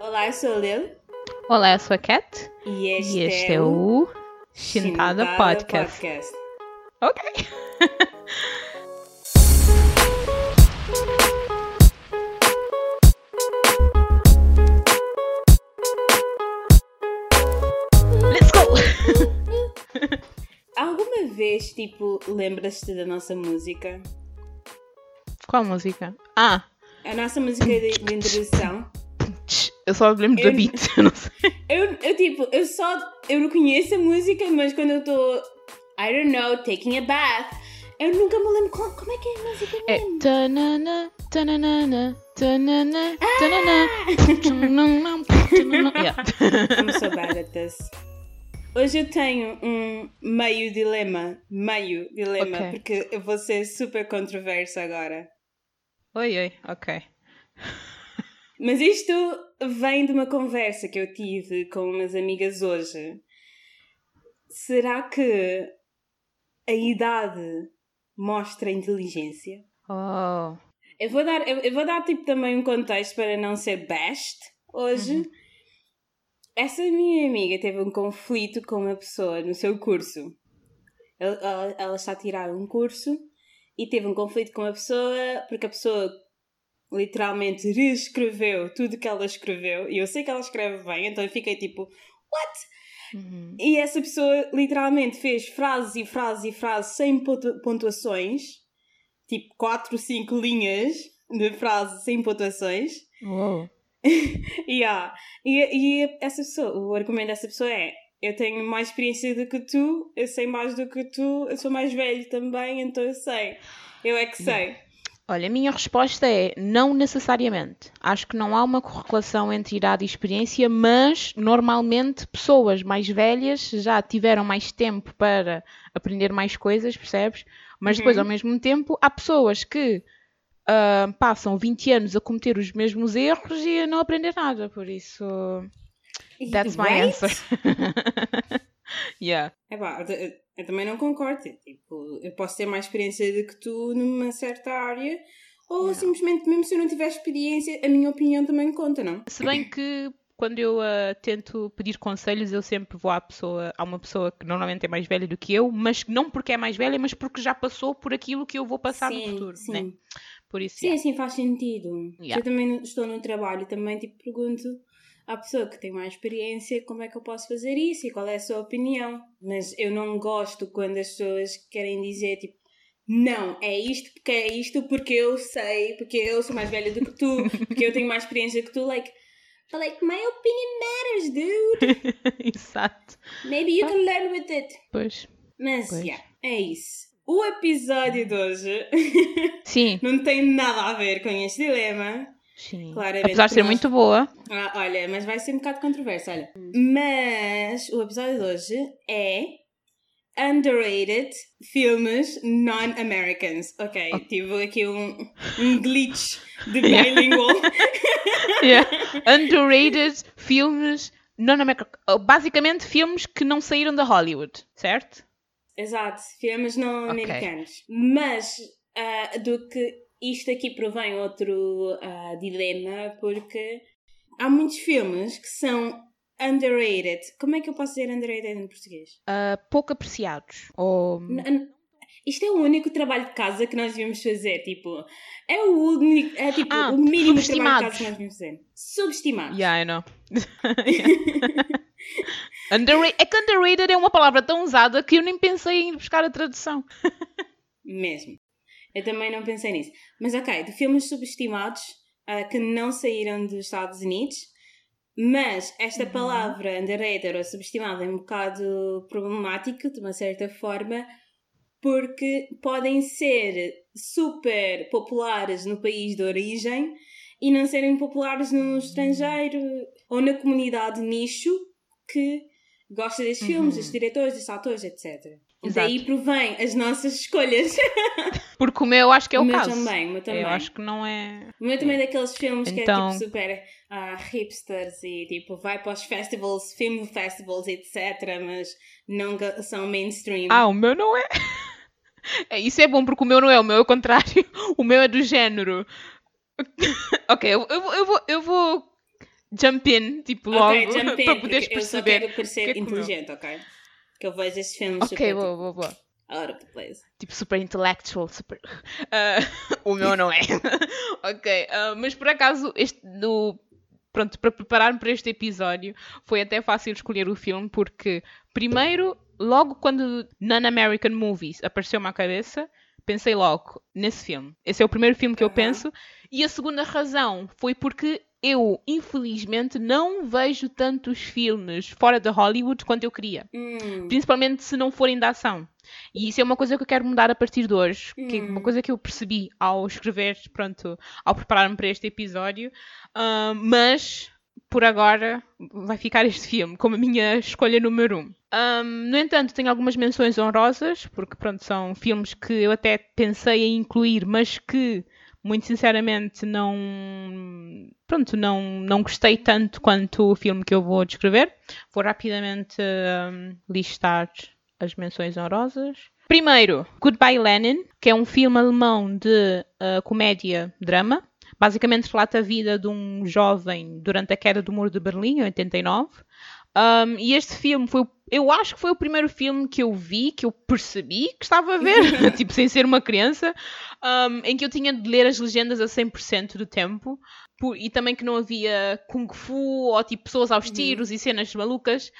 Olá, eu sou a Lil Olá, eu sou a Cat e este, e este é, é o o Shintada Shintada Podcast. Ok. Let's go! Alguma vez, tipo, lembras-te da nossa música? Qual música? Ah, A nossa música de, de introdução? Eu só me lembro da Eu- beat, eu não sei. Eu, eu, tipo, eu só. Eu não conheço a música, mas quando eu estou. I don't know, taking a bath. Eu nunca me lembro qual, como é que é a música É mesmo. tanana, tanana, tanana, tanana, tanana. I'm so bad at this. Hoje eu tenho um meio dilema. Meio dilema, Ok. porque eu vou ser super controversa agora. Oi, oi, ok. Mas isto vem de uma conversa que eu tive com umas amigas hoje. Será que a idade mostra inteligência? Oh, Eu vou dar, eu, eu vou dar tipo também um contexto para não ser bashed hoje. Essa minha amiga teve um conflito com uma pessoa no seu curso. Ela, ela- ela está a tirar um curso e teve um conflito com uma pessoa porque a pessoa literalmente reescreveu tudo que ela escreveu e eu sei que ela escreve bem, então eu fiquei tipo, what? Uhum. E essa pessoa literalmente fez frases e frases e frases sem pontu- pontuações, tipo 4, 5 linhas de frases sem pontuações. Uou. Yeah. E, e essa pessoa, o argumento dessa pessoa é: eu tenho mais experiência do que tu, eu sei mais do que tu, eu sou mais velho também, então eu sei. Eu é que sei. Olha, a minha resposta é não necessariamente. Acho que não há uma correlação entre idade e experiência, mas normalmente pessoas mais velhas já tiveram mais tempo para aprender mais coisas, percebes? Mas depois, Uhum. ao mesmo tempo, há pessoas que ah, passam 20 anos a cometer os mesmos erros e a não aprender nada. Por isso, that's my Right? answer. yeah. É pá, eu, também não concordo. Tipo, eu posso ter mais experiência do que tu numa certa área, ou Não. simplesmente, mesmo se eu não tiver experiência, a minha opinião também conta, não? Se bem que quando eu ah, tento pedir conselhos, eu sempre vou à pessoa, a uma pessoa que normalmente é mais velha do que eu, mas não porque é mais velha, mas porque já passou por aquilo que eu vou passar no sim, futuro, sim. né? Por isso, Sim, yeah. assim faz sentido. Yeah. Eu também estou no trabalho, também tipo, pergunto à pessoa que tem mais experiência como é que eu posso fazer isso e qual é a sua opinião. Mas eu não gosto quando as pessoas querem dizer tipo, não, é isto porque é isto, porque eu sei, porque eu sou mais velha do que tu, porque eu tenho mais experiência que tu, like. Like, my opinion matters, dude. Exato. Maybe you can learn with it. Pois. Mas, Pois. yeah, é isso. O episódio de hoje Sim, não tem nada a ver com este dilema. Sim. Claramente Apesar de ser nós- muito boa. Ah, olha, mas vai ser um bocado controverso, olha. Mas o episódio de hoje é Underrated Filmes Non-Americans. Ok, tive aqui um, um glitch de bilingual. Yeah. Underrated filmes. Não, não, basicamente filmes que não saíram da Hollywood, certo? Exato, filmes não Ok. americanos. Mas ah, do que isto aqui provém outro ah, dilema, porque há muitos filmes que são underrated. Como é que eu posso dizer underrated em português? Ah, pouco apreciados. Ou. N- Isto é o único trabalho de casa que nós devíamos fazer, tipo, é o único, é tipo Ah, o mínimo trabalho de casa que nós devíamos fazer. Subestimados. Yeah, I know. Underra- é que underrated é uma palavra tão usada que eu nem pensei em buscar a tradução. Mesmo. Eu também não pensei nisso. Mas ok, de filmes subestimados ah, que não saíram dos Estados Unidos, mas esta Uhum. palavra underrated ou subestimada é um bocado problemático, de uma certa forma, porque podem ser super populares no país de origem e não serem populares no estrangeiro ou na comunidade nicho que gosta destes filmes, Uhum. destes diretores, destes atores, etc. Exato. daí provém as nossas escolhas. Porque o meu acho que é o, o caso. também, o meu também. Eu acho que não é. O meu também é daqueles filmes que é Então- tipo super ah, hipsters e tipo vai para os festivals, film festivals, etc. Mas não são mainstream. Ah, o meu não é. É, Isso é bom porque o meu não é, o meu é o contrário. O meu é do género. ok, eu, eu, vou- eu vou, eu vou jump in, tipo, logo, Ok, jump in, para poderes porque eu só perceber. quero parecer que é que inteligente, ok? Que eu vejo esses filmes Ok, super boa, tipo, boa, boa. out of the place. Tipo, super intellectual, super. Ah, o meu não é. ok, ah, mas por acaso, este do. Pronto, para preparar-me para este episódio, foi até fácil escolher o filme, porque, primeiro, logo quando Non-American Movies apareceu-me à cabeça, pensei logo nesse filme. Esse é o primeiro filme que eu Aham. penso. E a segunda razão foi porque eu, infelizmente, não vejo tantos filmes fora de Hollywood quanto eu queria Hum, principalmente se não forem da ação. E isso é uma coisa que eu quero mudar a partir de hoje, que é uma Hum. coisa que eu percebi ao escrever, pronto, ao preparar-me para este episódio, Ah, mas por agora vai ficar este filme como a minha escolha número um. Ah, no entanto, tenho algumas menções honrosas, porque pronto, são filmes que eu até pensei em incluir, mas que muito sinceramente não pronto, não, não gostei tanto quanto o filme que eu vou descrever. Vou rapidamente hum, listar as menções honrosas. Primeiro, Goodbye Lenin, que é um filme alemão de uh, comédia-drama. Basicamente relata a vida de um jovem durante a queda do Muro de Berlim, em 89. Um, e este filme foi, eu acho que foi o primeiro filme que eu vi, que eu percebi que estava a ver, tipo, sem ser uma criança, um, em que eu tinha de ler as legendas a 100% do tempo, por- e também que não havia kung fu ou tipo pessoas aos Uhum. tiros e cenas malucas.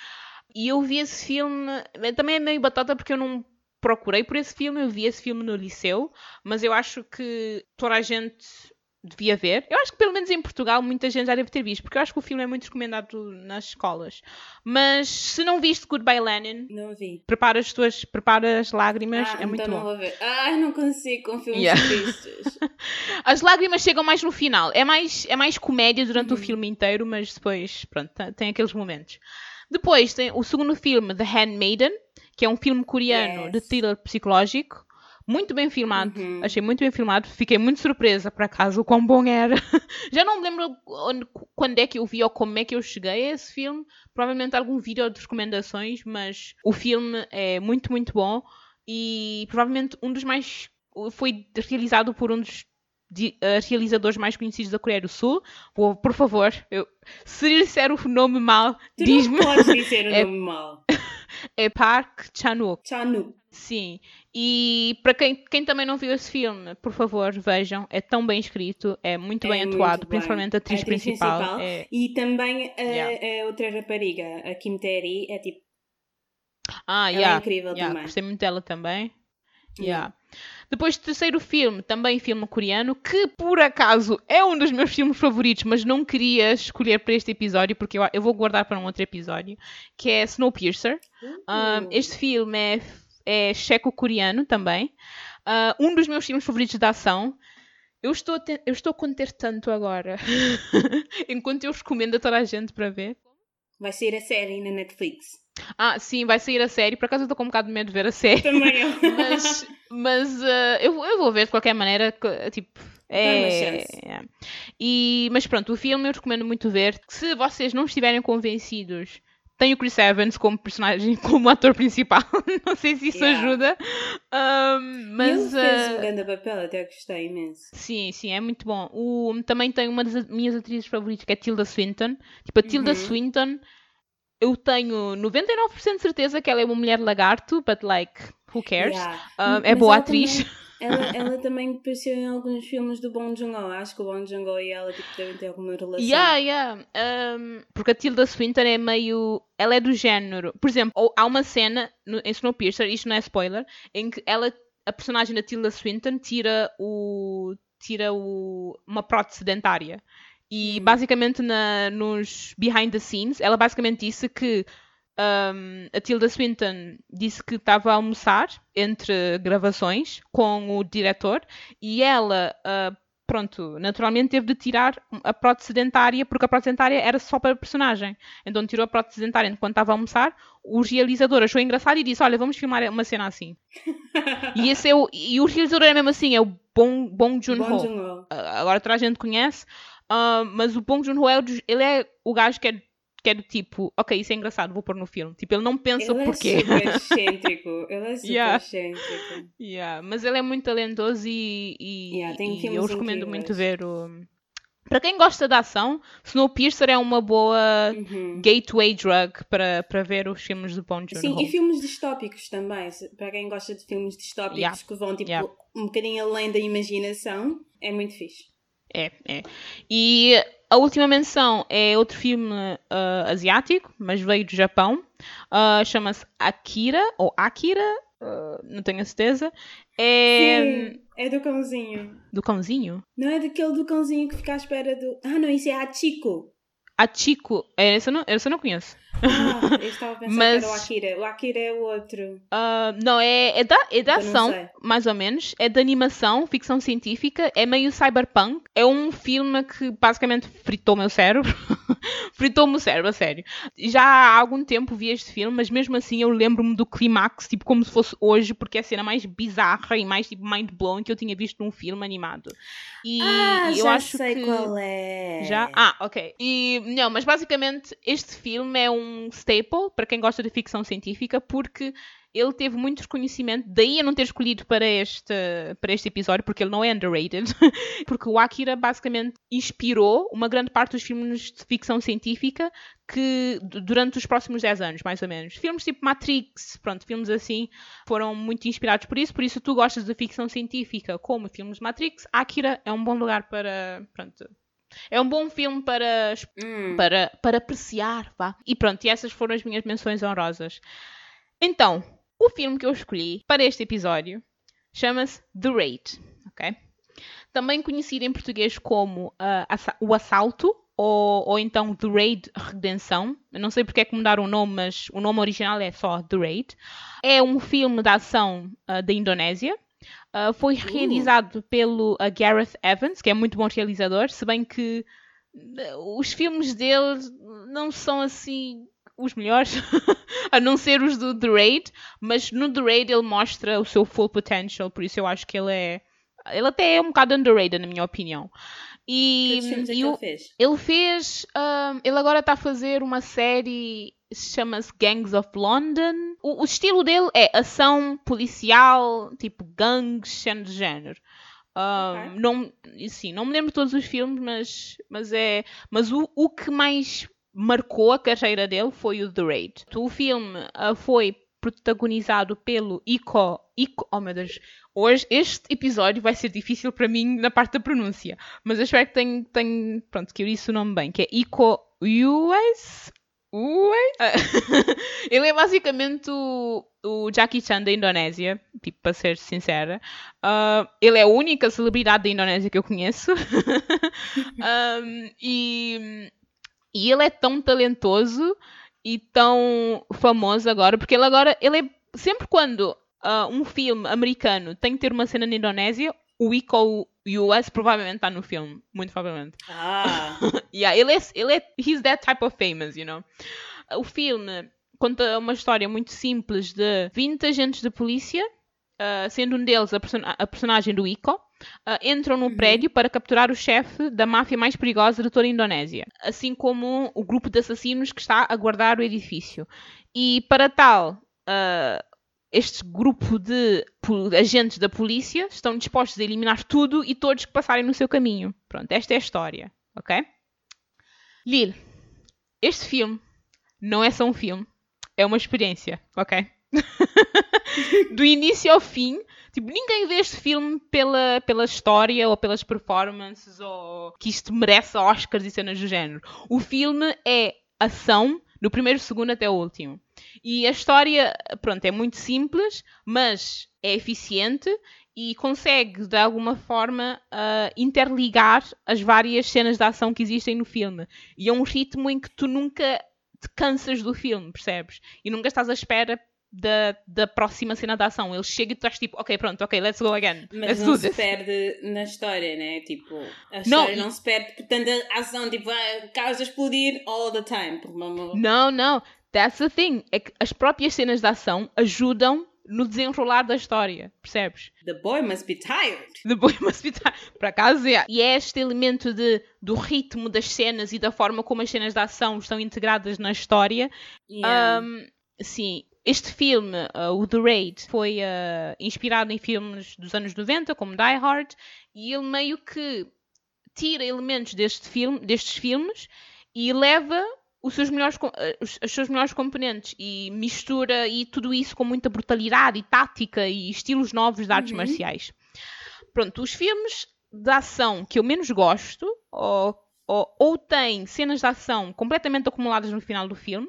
E eu vi esse filme, eh, também é meio batata porque eu não procurei por esse filme, eu vi esse filme no liceu, mas eu acho que toda a gente devia ver. Eu acho que pelo menos em Portugal muita gente já deve ter visto, porque eu acho que o filme é muito recomendado nas escolas. Mas se não viste Goodbye Lenin, não vi. prepara as tuas, prepara as lágrimas, ah, é muito então não bom. vou ver. Ah, não consigo com filmes Yeah. tristes. As lágrimas chegam mais no final. É mais, é mais comédia durante o Uhum. filme inteiro, mas depois, pronto, tem- aqueles momentos. Depois tem o segundo filme, The Handmaiden, que é um filme coreano de Yes. thriller psicológico. Muito bem filmado, Uhum. achei muito bem filmado. Fiquei muito surpresa, por acaso, o quão bom era. Já não me lembro onde- quando é que eu vi ou como é que eu cheguei a esse filme. Provavelmente algum vídeo de recomendações, mas o filme é muito, muito bom. E provavelmente um dos mais. Foi realizado por um dos eh, realizadores mais conhecidos da Coreia do Sul. Por, por favor, eu, se disser o nome mal, diz-me. não podes dizer o É- nome mal. É Park Chan-wook. Chanu. Sim. E para quem, quem também não viu esse filme, por favor, vejam. É tão bem escrito, é muito É bem muito atuado, bem. principalmente a atriz, A atriz principal. principal. É... E também a, Yeah. a outra rapariga, a Kim Tae é tipo, Ah, ela yeah, é incrível yeah, também. Gostei muito dela também. Yeah. Depois, terceiro filme, também filme coreano, que por acaso é um dos meus filmes favoritos, mas não queria escolher para este episódio, porque eu, eu vou guardar para um outro episódio, que é Snowpiercer. Um, Uh. este filme é, é checo-coreano também. Uh, um dos meus filmes favoritos de ação. Eu estou, eu estou a conter tanto agora, enquanto eu recomendo a toda a gente para ver. Vai sair a série na Netflix. Ah, sim, vai sair a série. Por acaso eu estou com um bocado de medo de ver a série. Também eu. Mas, mas uh, eu, eu vou ver de qualquer maneira. Tipo, é, é. E, mas pronto, o filme eu recomendo muito ver. Se vocês não estiverem convencidos, tem o Chris Evans como personagem, como ator principal. não sei se isso Yeah. ajuda. Um, mas. Ele fez uh, um grande papel, até gostei imenso. Sim, sim, é muito bom. O, também tem uma das minhas atrizes favoritas, que é Tilda Swinton. Tipo, a Tilda Uhum. Swinton, eu tenho 99% de certeza que ela é uma mulher lagarto, but like, who cares? Yeah. Um, é Mas boa atriz. também- ela, ela também apareceu em alguns filmes do Bong Joon-ho. Acho que o Bong Joon-ho e ela tipo, devem ter alguma relação. Yeah, yeah. Um, porque a Tilda Swinton é meio. Ela é do género. Por exemplo, há uma cena no, em Snowpiercer, isto não é spoiler, em que ela, a personagem da Tilda Swinton tira o. tira o, uma prótese dentária. E Hum. basicamente na, nos behind the scenes, ela basicamente disse que um, a Tilda Swinton disse que estava a almoçar entre gravações com o diretor e ela, uh, pronto, naturalmente teve de tirar a prótese dentária porque a prótese dentária era só para a personagem. Então tirou a prótese dentária enquanto estava a almoçar. O realizador achou engraçado e disse: Olha, vamos filmar uma cena assim. e, esse é o, e o realizador é mesmo assim: é o Bong, Bong Joon-ho. Ah, agora toda a gente conhece, ah, mas o Bong Joon-ho é, ele é o gajo que é, que é do tipo, ok, isso é engraçado, vou pôr no filme. Tipo, ele não pensa Ele é porquê. super excêntrico. Ele é super Yeah. excêntrico. Yeah, mas ele é muito talentoso e, e, Yeah, e eu recomendo incríveis. muito ver o Para quem gosta de ação, Snowpiercer é uma boa Uhum. gateway drug para, para ver os filmes de Bong Sim, Joon-ho. e filmes distópicos também. Para quem gosta de filmes distópicos Yeah. que vão tipo Yeah. um bocadinho além da imaginação, é muito fixe. É, é. E a última menção é outro filme ah, asiático, mas veio do Japão. Ah, Chama-se Akira, ou Akira, ah, não tenho a certeza. É Sim, é do cãozinho. do cãozinho. Não é daquele do cãozinho que fica à espera do. Ah, não, isso é Hachiko. Achiko, é, esse, eu não, esse eu não conheço. Ah, eu estava a pensar Mas- que era o Akira. O Akira é o outro. Ah, não, é, é da, é da Eu ação, mais ou menos. É de animação, ficção científica. É meio cyberpunk. É um filme que basicamente fritou o meu cérebro. Fritou-me o cérebro, a sério. Já há algum tempo vi este filme, mas mesmo assim eu lembro-me do clímax, tipo, como se fosse hoje, porque é a cena mais bizarra e mais tipo, mind-blowing que eu tinha visto num filme animado. E ah, eu já acho sei que... qual é. Já? Ah, ok. E, não, mas basicamente este filme é um staple para quem gosta de ficção científica porque ele teve muito reconhecimento, daí eu não ter escolhido para este, para este episódio, porque ele não é underrated, porque o Akira basicamente inspirou uma grande parte dos filmes de ficção científica que durante os próximos 10 anos, mais ou menos. Filmes tipo Matrix, pronto, filmes assim, foram muito inspirados por isso, por isso tu gostas de ficção científica como filmes de Matrix, Akira é um bom lugar para, pronto, é um bom filme para, Hum. para, para apreciar, vá. E pronto, e essas foram as minhas menções honrosas. Então, o filme que eu escolhi para este episódio chama-se The Raid, ok? Também conhecido em português como Assa- O Assalto, ou, ou então The Raid Redenção. Eu não sei porque é que mudaram o nome, mas o nome original é só The Raid. É um filme de ação ah, da Indonésia. Ah, foi realizado pelo Gareth Evans, que é muito bom realizador, se bem que os filmes dele não são assim os melhores, a não ser os do The Raid, mas no The Raid ele mostra o seu full potential, por isso eu acho que ele é. Ele até é um bocado underrated, na minha opinião. E, é e ele fez? ele fez. ahm, ele agora está a fazer uma série. Chama-se Gangs of London. O, o estilo dele é ação policial, tipo gangues, cena de género. Ahm, Ok. não, sim, não me lembro de todos os filmes, mas, mas é. Mas o, o que mais marcou a carreira dele foi o The Raid. O filme ah, foi protagonizado pelo Iko, Iko. Oh meu Deus, hoje este episódio vai ser difícil para mim na parte da pronúncia, mas eu espero que tenha, tenha pronto, que eu disse o nome bem, que é Iko Ues. Ues? Ah, Ele é basicamente o, o Jackie Chan da Indonésia, tipo, para ser sincera. Ah, ele é a única celebridade da Indonésia que eu conheço. Um, e, e ele é tão talentoso e tão famoso agora, porque ele agora, ele é sempre quando ah, um filme americano tem que ter uma cena na Indonésia, o Ico US provavelmente está no filme, muito provavelmente. Ah, Yeah, ele é, ele é, he's that type of famous, you know. O filme conta uma história muito simples de 20 agentes de polícia, ah, sendo um deles a, person- a personagem do Ico, ah, entram no prédio para capturar o chefe da máfia mais perigosa de toda a Indonésia, assim como o grupo de assassinos que está a guardar o edifício. E para tal, ah, este grupo de agentes da polícia estão dispostos a eliminar tudo e todos que passarem no seu caminho. Pronto, esta é a história, ok? Lil, este filme não é só um filme, é uma experiência, ok? Do início ao fim, tipo, ninguém vê este filme pela, pela história ou pelas performances ou que isto merece Oscars e cenas do género. O filme é ação do primeiro segundo até o último. E a história, pronto, é muito simples, mas é eficiente e consegue, de alguma forma, ah, interligar as várias cenas de ação que existem no filme. E é um ritmo em que tu nunca te cansas do filme, percebes? E nunca estás à espera da, da próxima cena de ação. Ele chega e tu estás tipo, ok, pronto, ok, let's go again. mas let's não se perde na história, né? Tipo, a Não, história e- não se perde, portanto a ação, tipo, a explodir all the time. Não- Não, não. That's the thing. É que as próprias cenas de ação ajudam no desenrolar da história, percebes? The boy must be tired. The boy must be tired. Por acaso, é. E é este elemento de, do ritmo das cenas e da forma como as cenas de ação estão integradas na história. Yeah. Um, sim, este filme, uh, o The Raid, foi uh, inspirado em filmes dos anos 90, como Die Hard, e ele meio que tira elementos deste filme, destes filmes e leva os seus melhores, eh, os, os seus melhores componentes e mistura e tudo isso com muita brutalidade e tática e estilos novos de artes Uhum. marciais. Pronto, os filmes de ação que eu menos gosto ou, ou, ou têm cenas de ação completamente acumuladas no final do filme,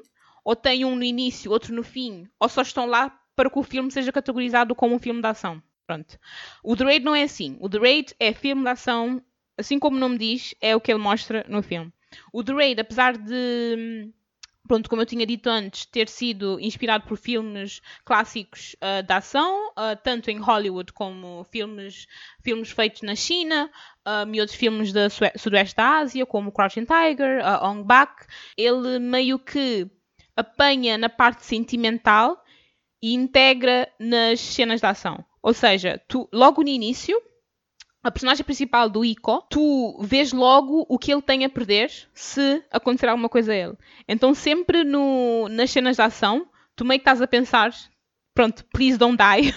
ou têm um no início, outro no fim, ou só estão lá para que o filme seja categorizado como um filme de ação. Pronto. O The Raid não é assim. O The Raid é filme de ação, assim como o nome diz, é o que ele mostra no filme. O The Raid, apesar de, pronto, como eu tinha dito antes, ter sido inspirado por filmes clássicos uh, de ação, uh, tanto em Hollywood como filmes, filmes feitos na China um, e outros filmes Sue- Sudoeste da Ásia, como Crouching Tiger, uh, Ong Bak, ele meio que apanha na parte sentimental e integra nas cenas de ação. Ou seja, tu, logo no início, a personagem principal do Ico, tu vês logo o que ele tem a perder se acontecer alguma coisa a ele. Então, sempre no, nas cenas de ação, tu meio que estás a pensar, pronto, please don't die,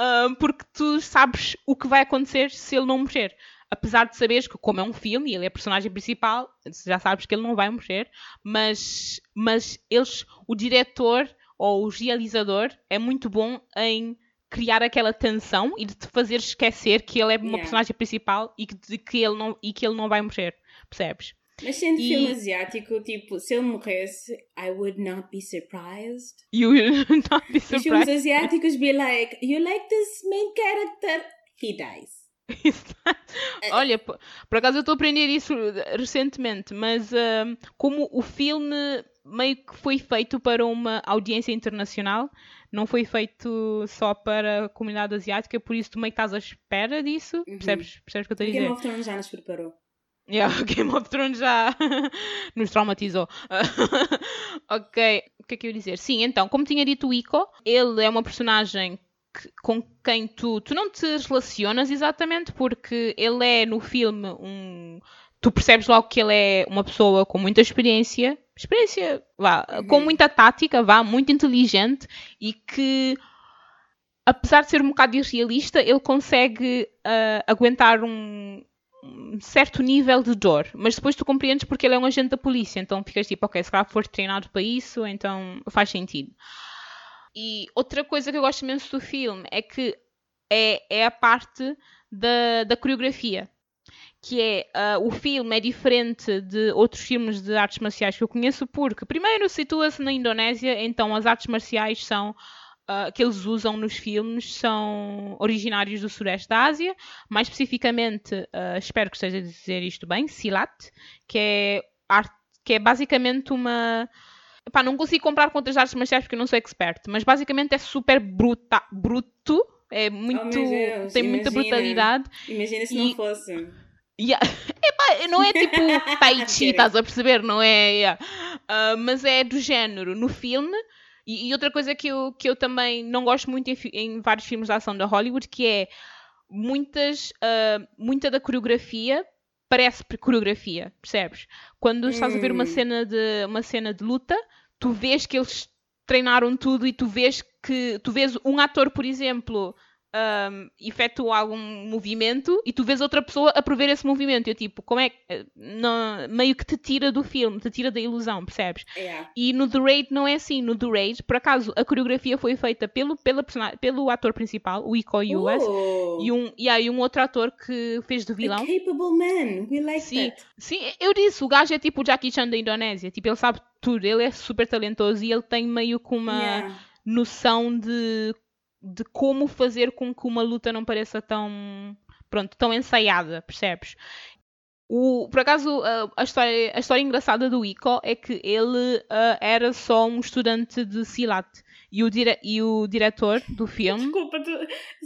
Um, porque tu sabes o que vai acontecer se ele não morrer. Apesar de saberes que, como é um filme e ele é a personagem principal, já sabes que ele não vai morrer, mas, mas eles, o diretor ou o realizador é muito bom em criar aquela tensão e de te fazer esquecer que ele é uma Yeah. personagem principal e que, que ele não, e que ele não vai morrer, percebes? Mas sendo E- filme asiático, tipo, se ele morresse, I would not be surprised. You will not be Os filmes surprised. asiáticos be like, you like this main character? He dies. Olha, por, por acaso eu estou a aprender isso recentemente, mas ahm, como o filme meio que foi feito para uma audiência internacional, não foi feito só para a comunidade asiática, por isso tu meio que estás à espera disso. Uhum. Percebes, percebes o que eu estou a Game dizer? of Thrones já nos preparou. Yeah, o Game of Thrones já nos traumatizou. ok, o que é que eu ia dizer? Sim, então, como tinha dito o Ico, ele é uma personagem que- com quem tu, tu não te relacionas exatamente, porque ele é no filme um. Tu percebes logo que ele é uma pessoa com muita experiência, experiência, vá, com Uhum. muita tática, vá, muito inteligente e que apesar de ser um bocado irrealista, ele consegue ah, aguentar um, um certo nível de dor. Mas depois tu compreendes porque ele é um agente da polícia. Então ficas tipo, ok, se calhar foste treinado para isso, então faz sentido. E outra coisa que eu gosto imenso do filme é que é, é a parte da, da coreografia. Que é, ah, o filme é diferente de outros filmes de artes marciais que eu conheço, porque primeiro situa-se na Indonésia, então as artes marciais são ah, que eles usam nos filmes são originários do Sudeste da Ásia, mais especificamente, ah, espero que esteja a dizer isto bem, Silat, que é, arte, que é basicamente uma. Epá, não consigo comprar com outras artes marciais porque eu não sou expert, mas basicamente é super bruta, bruto, é muito, Oh, Deus, tem muita imagina. brutalidade. Imagina se E- não fosse. Yeah. Epá, não é tipo Tai Chi, estás a perceber? Não é. yeah. Ah, mas é do género no filme. E, e outra coisa que eu, que eu também não gosto muito em, em vários filmes de ação da Hollywood, que é muitas, ah, muita da coreografia parece coreografia, percebes? Quando estás a ver uma Hum. cena de uma cena de luta, tu vês que eles treinaram tudo e tu vês que tu vês um ator, por exemplo, um, efetua algum movimento e tu vês outra pessoa a prever esse movimento. Eu tipo, como é que eh, não- meio que te tira do filme, te tira da ilusão, percebes? Yeah. E no The Raid não é assim. No The Raid, por acaso, a coreografia foi feita pelo, pela pelo ator principal, o Iko Uwais, Oh, e um, e aí um outro ator que fez de a vilão. capable man. We like Sim, that. sim, eu disse, o gajo é tipo o Jackie Chan da Indonésia. Tipo, ele sabe tudo, ele é super talentoso e ele tem meio que uma Yeah. noção de, de como fazer com que uma luta não pareça tão, pronto, tão ensaiada, percebes? O, por acaso, a, história, a história engraçada do Iko é que ele ah, era só um estudante de Silat. E o, dire, e o diretor do filme, Desculpa, tu,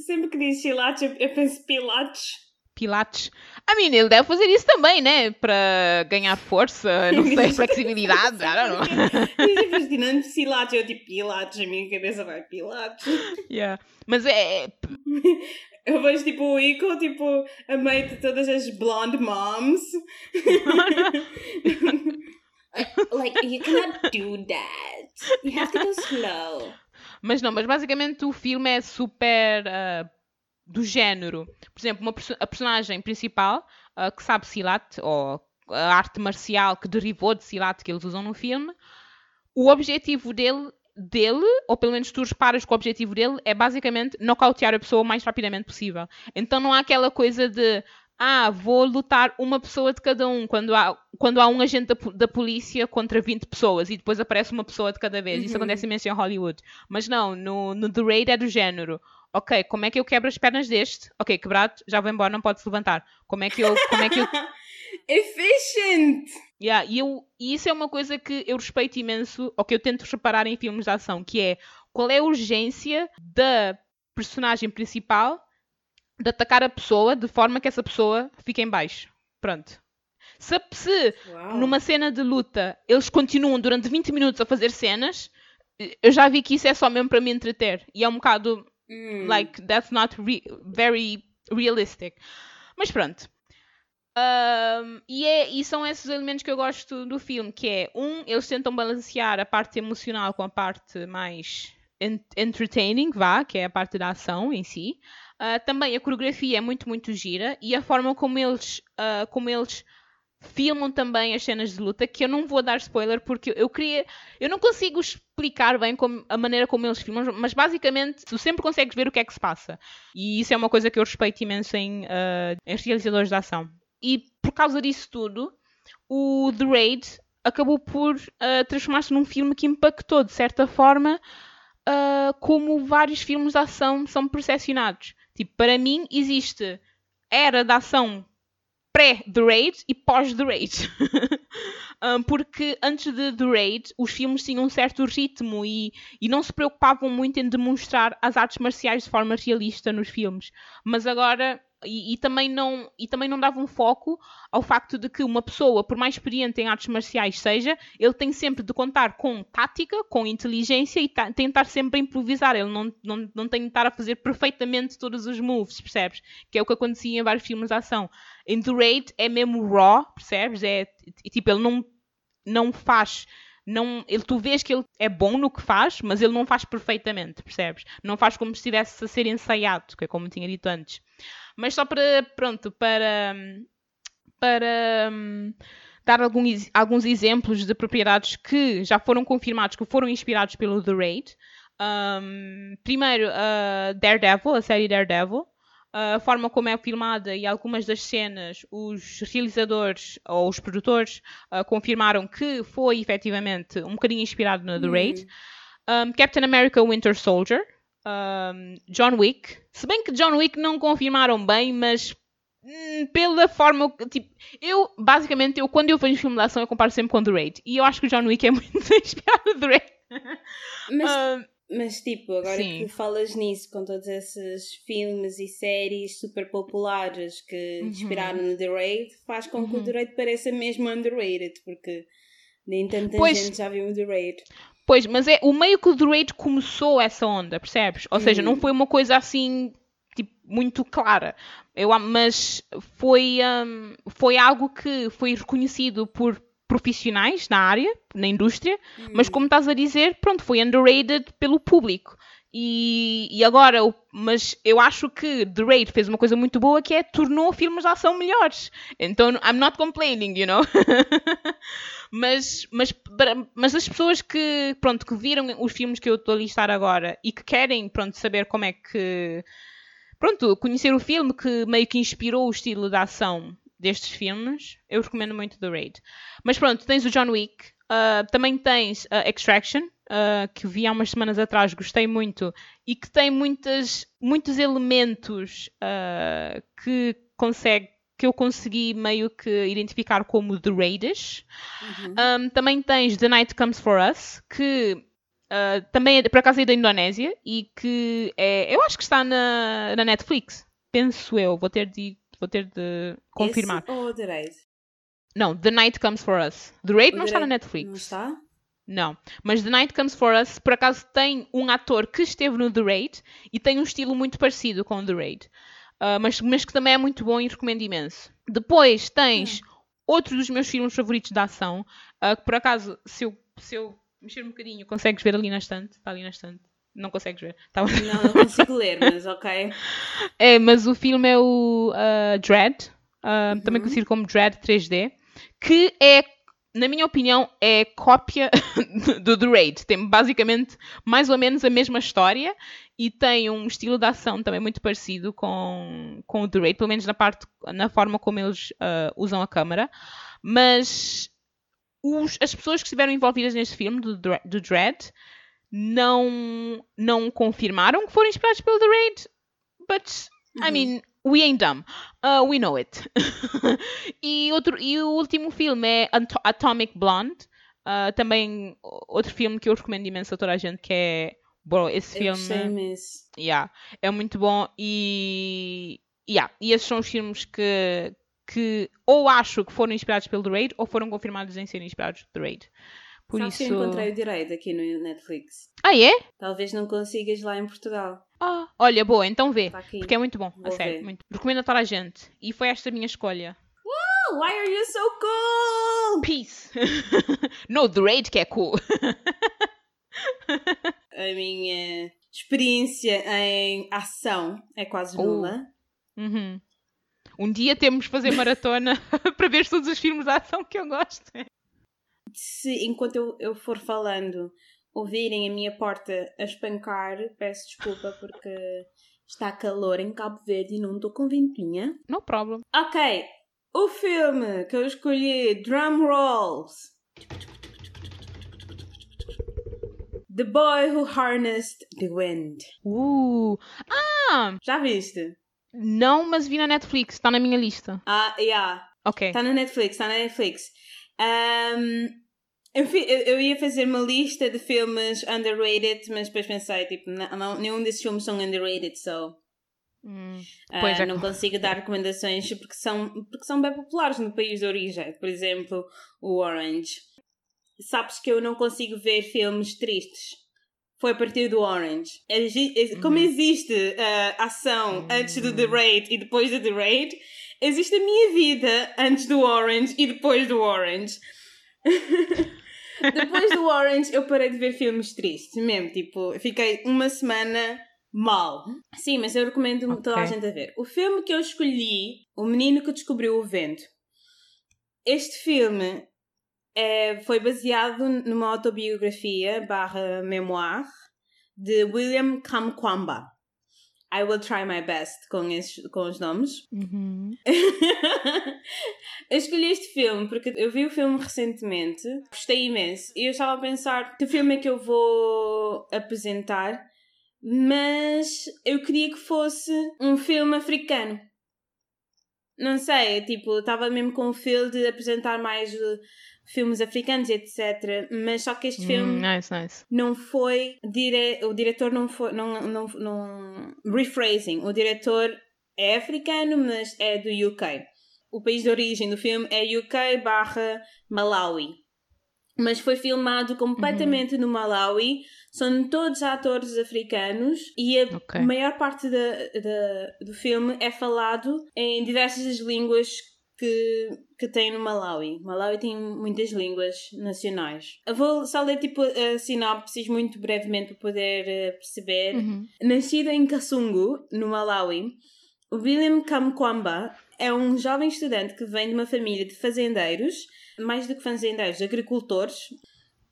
sempre que diz chilates, eu, eu penso pilates. Pilates, I mean, ele deve fazer isso também, né? Para ganhar força, não sei, flexibilidade, I don't know. E depois tirando pilates, eu tipo pilates, a minha cabeça vai pilates. Yeah. Mas é, é- Eu vejo tipo o Ico, tipo, a meio de todas as blonde moms. like, you cannot do that. You have to go slow. Mas não, mas basicamente o filme é super ah, do género. Por exemplo, uma a personagem principal, uh, que sabe Silat, ou a arte marcial que derivou de Silat que eles usam no filme, o objetivo dele, dele, ou pelo menos tu reparas que o objetivo dele é basicamente nocautear a pessoa o mais rapidamente possível. Então não há aquela coisa de ah, vou lutar uma pessoa de cada um, quando há, quando há um agente da, da polícia contra 20 pessoas e depois aparece uma pessoa de cada vez. Uhum. Isso acontece imenso em Hollywood. Mas não, no, no The Raid é do género. Ok, como é que eu quebro as pernas deste? Ok, quebrado, já vou embora, não pode se levantar. Como é que eu. Como é que eu... Efficient! Yeah, e, eu, e isso é uma coisa que eu respeito imenso, ou que eu tento reparar em filmes de ação, que é qual é a urgência da personagem principal de atacar a pessoa de forma que essa pessoa fique em baixo. Pronto. Se, se numa cena de luta eles continuam durante 20 minutos a fazer cenas, eu já vi que isso é só mesmo para me entreter. E é um bocado. Mm. Like, that's not re very realistic. Mas pronto. Um, e, é, e, são esses elementos que eu gosto do filme, que é, um, eles tentam balancear a parte emocional com a parte mais entertaining, vá, que é a parte da ação em si. Uh, também a coreografia é muito, muito gira e a forma como eles, uh, como eles filmam também as cenas de luta, que eu não vou dar spoiler porque eu queria. Eu não consigo explicar bem como, a maneira como eles filmam, mas basicamente tu sempre consegues ver o que é que se passa. E isso é uma coisa que eu respeito imenso em, uh, em realizadores de ação. E por causa disso tudo, o The Raid acabou por uh, transformar-se num filme que impactou de certa forma uh, como vários filmes de ação são percepcionados. Tipo, para mim existe era da ação pré-The Raid e pós-The Raid. um, porque antes de The Raid, os filmes tinham um certo ritmo e, e não se preocupavam muito em demonstrar as artes marciais de forma realista nos filmes. Mas agora e, e, também não, e também não dava um foco ao facto de que uma pessoa, por mais experiente em artes marciais seja, ele tem sempre de contar com tática, com inteligência e tentar sempre improvisar. Ele não, não, não tem de estar a fazer perfeitamente todos os moves, percebes? Que é o que acontecia em vários filmes de ação. Em The Raid é mesmo raw, percebes? É, tipo, ele não, não faz não, ele, tu vês que ele é bom no que faz, mas ele não faz perfeitamente, percebes? Não faz como se estivesse a ser ensaiado, que é como tinha dito antes. Mas só para, pronto, para, para um, dar alguns, alguns exemplos de propriedades que já foram confirmados, que foram inspirados pelo The Raid. Um, primeiro, uh, Daredevil, a série Daredevil. A forma como é filmada e algumas das cenas, os realizadores ou os produtores uh, confirmaram que foi efetivamente um bocadinho inspirado no The Raid. Um, Captain America Winter Soldier, um, John Wick. Se bem que John Wick não confirmaram bem, mas hum, pela forma. Tipo, eu, basicamente, eu, quando eu vejo filme de ação, eu comparo sempre com The Raid. E eu acho que o John Wick é muito inspirado no The Raid. Mas, mas, tipo, agora sim. que falas nisso, com todos esses filmes e séries super populares que uhum. inspiraram no The Raid, faz com uhum. que o uhum. The Raid pareça mesmo underrated, porque nem tanta pois, gente já viu o The Raid. Pois, mas é o meio que o The começou essa onda, percebes? Ou seja, não uhum. foi uma coisa assim tipo, muito clara. Eu, mas foi, um, foi algo que foi reconhecido por profissionais na área, na indústria, uhum. mas como estás a dizer, pronto, foi underrated pelo público. E, e agora, mas eu acho que The Raid fez uma coisa muito boa que é tornou filmes de ação melhores. Então, I'm not complaining, you know? mas, mas, mas as pessoas que, pronto, que viram os filmes que eu estou a listar agora e que querem, pronto, saber como é que, pronto, conhecer o filme que meio que inspirou o estilo de ação destes filmes, eu recomendo muito The Raid. Mas pronto, tens o John Wick, uh, também tens uh, Extraction, uh, que vi há umas semanas atrás, gostei muito, e que tem muitas, muitos elementos que consegue que eu consegui meio que identificar como The Raiders. Uhum. Um, também tens The Night Comes For Us, que uh, também é por acaso é da Indonésia e que é, eu acho que está na, na Netflix. Penso eu, vou ter de, vou ter de confirmar. Esse ou The Raid? Não, The Night Comes For Us. The Raid o não The está Raid na Netflix. Não está? Não, mas The Night Comes For Us, por acaso, tem um ator que esteve no The Raid e tem um estilo muito parecido com The Raid uh, mas, mas que também é muito bom e recomendo imenso. Depois tens hum. outro dos meus filmes favoritos de ação, uh, que por acaso, se eu, se eu mexer um bocadinho, consegues ver ali na estante, está ali na estante. Não consegues ver. Tá... Não, não consigo ler, mas ok. É, mas o filme é o uh, Dread, uh, também conhecido como Dread 3D, que é, na minha opinião, é cópia do The Raid. Tem basicamente mais ou menos a mesma história e tem um estilo de ação também muito parecido com, com o The Raid, pelo menos na, parte, na forma como eles uh, usam a câmera. Mas os, as pessoas que estiveram envolvidas neste filme, do, do Dread, não, não confirmaram que foram inspirados pelo The Raid. But, I uhum. mean, we ain't dumb. Uh, we know it. e, outro, e o último filme é Atomic Blonde. Uh, também outro filme que eu recomendo imenso a toda a gente que é bro, esse eu filme yeah, é muito bom e yeah, e esses são os filmes que, que ou acho que foram inspirados pelo The Raid ou foram confirmados em serem inspirados pelo The Raid. Por Sabes isso... que eu encontrei o direito aqui no Netflix. Ah, é? Talvez não consigas lá em Portugal. Ah, olha, boa, então vê. Tá porque é muito bom, Vou a sério. Muito. Recomendo a toda a gente. E foi esta a minha escolha. Wow, why are you so cool? Peace. no, The Raid que é cool. a minha experiência em ação é quase oh. nula. Oh. Uhum. Um dia temos de fazer maratona para ver todos os filmes de ação que eu gosto. Se enquanto eu, eu for falando ouvirem a minha porta a espancar, peço desculpa porque está calor em Cabo Verde e não estou com ventinha. No problem. Ok, o filme que eu escolhi, Drum Rolls. The Boy Who Harnessed the Wind. Uh! Ah! Já viste? Não, mas vi na Netflix, está na minha lista. Ah, yeah. Ok. Está na Netflix, está na Netflix. Um, eu, eu, ia fazer uma lista de filmes underrated, mas depois pensei, tipo, não, nenhum desses filmes são underrated, so. Hum, uh, é. Não consigo dar recomendações porque são, porque são bem populares no país de origem. Por exemplo, o Orange. Sabes que eu não consigo ver filmes tristes foi a partir do Orange. Como uhum. existe uh, ação antes do The Raid e depois do The Raid, existe a minha vida antes do Orange e depois do Orange. depois do Orange eu parei de ver filmes tristes, mesmo, tipo, fiquei uma semana mal. Sim, mas eu recomendo okay. toda a gente a ver. O filme que eu escolhi, O Menino que Descobriu o Vento. Este filme é, foi baseado numa autobiografia barra memoir de William Kamkwamba. I will try my best com, esses, com os nomes. Uhum. eu escolhi este filme porque eu vi o filme recentemente, gostei imenso e eu estava a pensar que filme é que eu vou apresentar, mas eu queria que fosse um filme africano. Não sei, tipo, estava mesmo com o feel de apresentar mais filmes africanos, etc. Mas só que este hum, filme nice, nice. não foi. Dire... O diretor não foi. Não, não, não... Rephrasing. O diretor é africano, mas é do UK. O país de origem do filme é UK barra Malawi. Mas foi filmado completamente uhum. no Malawi. São todos atores africanos e a okay. maior parte da, da, do filme é falado em diversas línguas que, que tem no Malawi. Malawi tem muitas línguas nacionais. Eu vou só ler tipo a sinopse muito brevemente para poder uh, perceber. Uhum. Nascido em Kasungu, no Malawi, William Kamkwamba é um jovem estudante que vem de uma família de fazendeiros, mais do que fazendeiros, agricultores,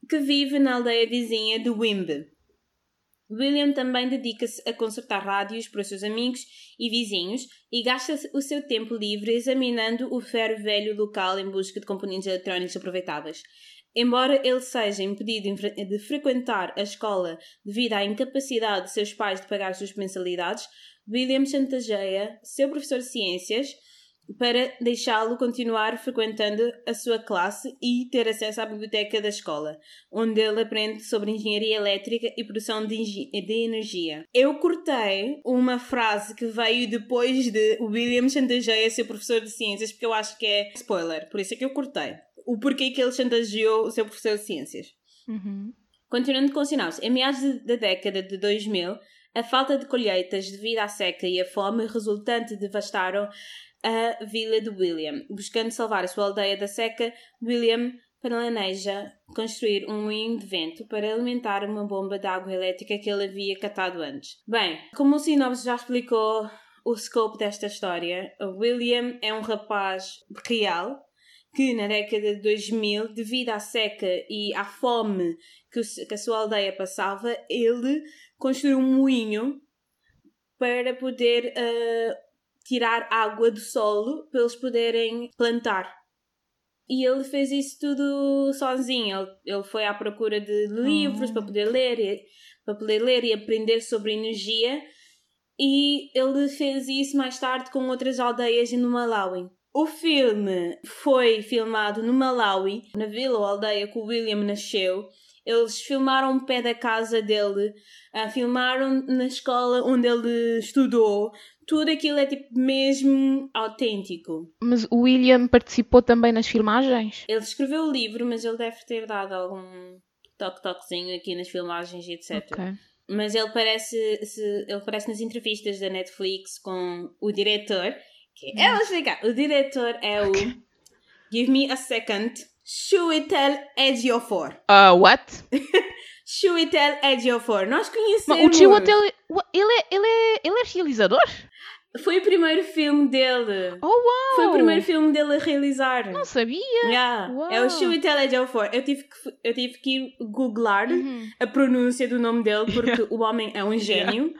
que vive na aldeia vizinha de Wimbe. William também dedica-se a consertar rádios para os seus amigos e vizinhos e gasta o seu tempo livre examinando o ferro velho local em busca de componentes eletrónicos aproveitáveis. Embora ele seja impedido de frequentar a escola devido à incapacidade de seus pais de pagar as suas mensalidades, William chantageia seu professor de ciências para deixá-lo continuar frequentando a sua classe e ter acesso à biblioteca da escola, onde ele aprende sobre engenharia elétrica e produção de, de energia. Eu cortei uma frase que veio depois de William chantageia seu professor de ciências, porque eu acho que é spoiler, por isso é que eu cortei. O porquê que ele chantageou o seu professor de ciências. Uhum. Continuando com sinais, em meados da década de 2000, a falta de colheitas devido à seca e à fome resultante devastaram a vila de William. Buscando salvar a sua aldeia da seca, William planeja construir um moinho de vento para alimentar uma bomba de água elétrica que ele havia catado antes. Bem, como o sinopse já explicou, o scope desta história, William é um rapaz real que na década de 2000, devido à seca e à fome que, a sua aldeia passava, ele construiu um moinho para poder ah, tirar água do solo para eles poderem plantar. E ele fez isso tudo sozinho. Ele, ele foi à procura de livros para poder ler, e, para poder ler e aprender sobre energia. E ele fez isso mais tarde com outras aldeias no Malawi. O filme foi filmado no Malawi, na vila ou aldeia que o William nasceu. Eles filmaram o pé da casa dele, ah, filmaram na escola onde ele estudou. Tudo aquilo é tipo mesmo autêntico. Mas o William participou também nas filmagens? Ele escreveu o livro, mas ele deve ter dado algum toque-toquezinho aqui nas filmagens e etc. Ok. Mas ele parece, se, ele parece nas entrevistas da Netflix com o diretor. Que é, eu vou explicar. O diretor é o Give Me a Second. Shuitel Ejiofor. Ah, what? Shuitel Ejiofor. Nós conhecemos. Mas o Chiwetel, ele é, ele, é, ele é realizador? Foi o primeiro filme dele. Oh, uau! Foi o primeiro filme dele a realizar. Não sabia. Yeah. Uau. É o Shuitel Ejiofor. Eu tive que, eu tive que ir googlar Uhum. a pronúncia do nome dele porque o homem é um gênio